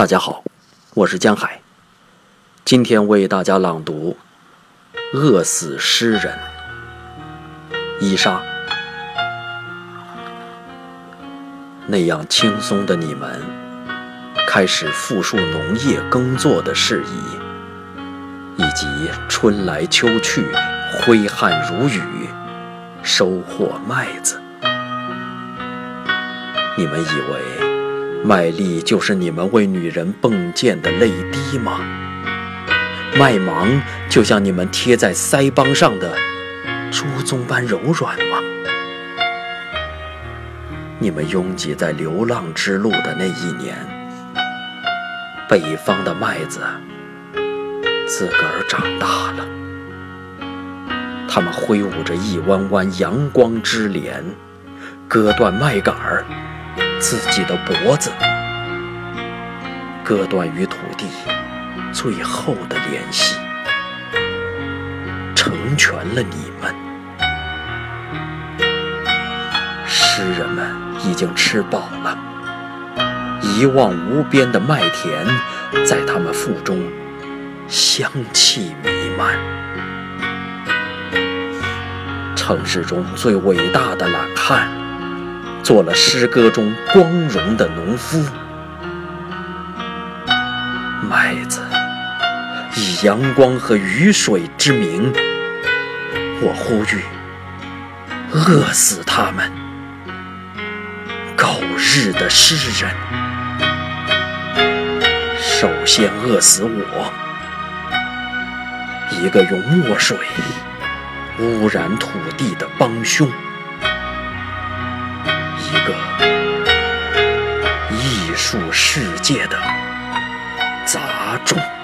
大家好，我是江海，今天为大家朗读《饿死诗人》伊莎。那样轻松的你们，开始复述农业耕作的事宜，以及春来秋去，挥汗如雨，收获麦子。你们以为？麦粒就是你们为女人迸溅的泪滴吗？麦芒就像你们贴在腮帮上的珠棕般柔软吗？你们拥挤在流浪之路的那一年，北方的麦子自个儿长大了，它们挥舞着一弯弯阳光之镰，割断麦秆儿。自己的脖子，割断与土地最后的联系，成全了你们。诗人们已经吃饱了，一望无边的麦田在他们腹中香气弥漫。城市中最伟大的懒汉。做了诗歌中光荣的农夫，麦子以阳光和雨水之名，我呼吁饿死他们，狗日的诗人！首先饿死我，一个用墨水污染土地的帮凶。一个艺术世界的杂种。